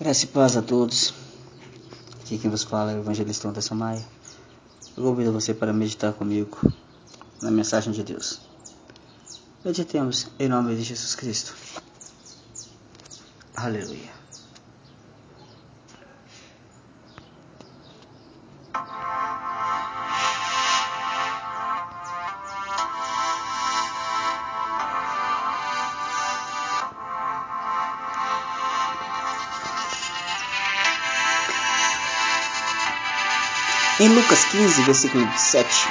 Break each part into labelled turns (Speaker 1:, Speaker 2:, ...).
Speaker 1: Graça e paz a todos. Aqui quem vos fala é o evangelista Anderson Maia. Eu convido você para meditar comigo na mensagem de Deus. Meditemos em nome de Jesus Cristo. Aleluia. Em Lucas 15, versículo 7,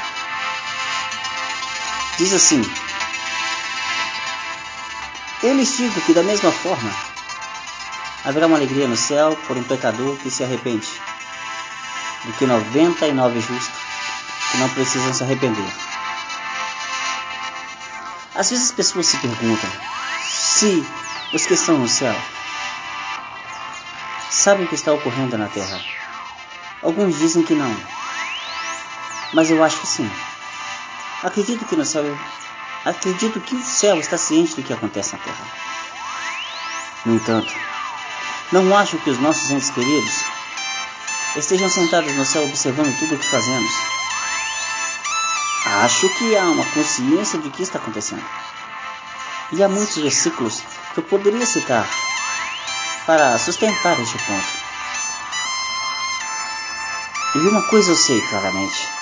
Speaker 1: diz assim: Eu lhes digo que, da mesma forma, haverá uma alegria no céu por um pecador que se arrepende, do que 99 justos que não precisam se arrepender. Às vezes as pessoas se perguntam se os que estão no céu sabem o que está ocorrendo na terra. Alguns dizem que não mas eu acho que sim. Acredito que no céu, acredito que o céu está ciente do que acontece na Terra. No entanto, não acho que os nossos entes queridos estejam sentados no céu observando tudo o que fazemos. Acho que há uma consciência de que está acontecendo. E há muitos versículos que eu poderia citar para sustentar este ponto. E uma coisa eu sei claramente.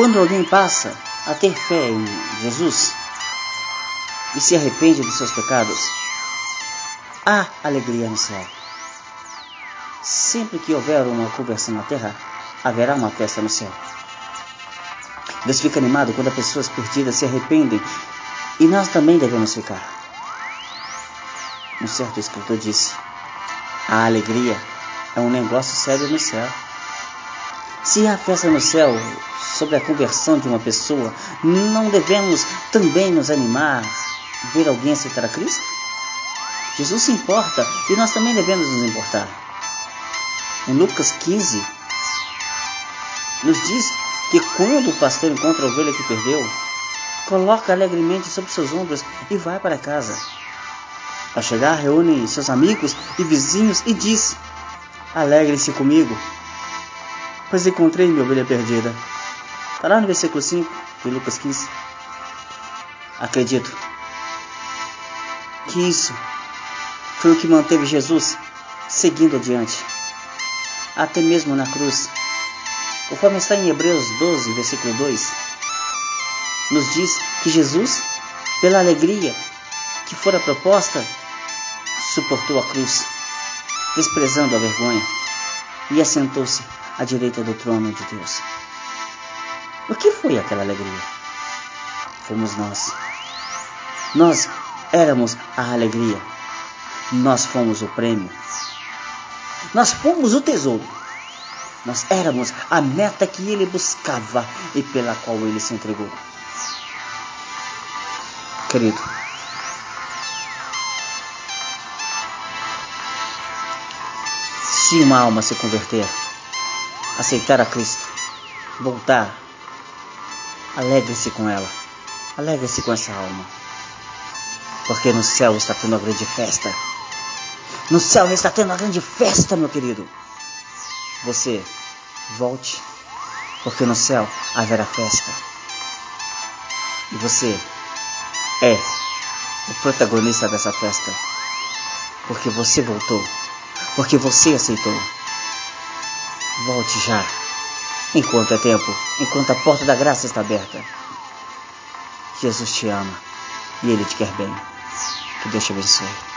Speaker 1: Quando alguém passa a ter fé em Jesus e se arrepende dos seus pecados, há alegria no céu. Sempre que houver uma conversão na terra, haverá uma festa no céu. Deus fica animado quando as pessoas perdidas se arrependem e nós também devemos ficar. Um certo escritor disse: a alegria é um negócio sério no céu. Se há festa no céu, sobre a conversão de uma pessoa, não devemos também nos animar ver alguém aceitar a Cristo? Jesus se importa e nós também devemos nos importar. Em Lucas 15, nos diz que quando o pastor encontra a ovelha que perdeu, coloca alegremente sobre seus ombros e vai para casa. Ao chegar, reúne seus amigos e vizinhos e diz: Alegre-se comigo, pois encontrei minha ovelha perdida. Está lá no versículo 5 de Lucas 15. Acredito que isso foi o que manteve Jesus seguindo adiante, até mesmo na cruz. Conforme está em Hebreus 12, versículo 2, nos diz que Jesus, pela alegria que fora proposta, suportou a cruz, desprezando a vergonha, e assentou-se à direita do trono de Deus. O que foi aquela alegria? Fomos nós. Nós éramos a alegria. Nós fomos o prêmio. Nós fomos o tesouro. Nós éramos a meta que ele buscava e pela qual ele se entregou. Querido, se uma alma se converter, aceitar a Cristo, voltar Alegre-se com ela. Alegre-se com essa alma. Porque no céu está tendo uma grande festa. No céu está tendo uma grande festa, meu querido. Você volte, porque no céu haverá festa. E você é o protagonista dessa festa. Porque você voltou. Porque você aceitou. Volte já enquanto é tempo, enquanto a porta da graça está aberta. Jesus te ama e Ele te quer bem. Que Deus te abençoe.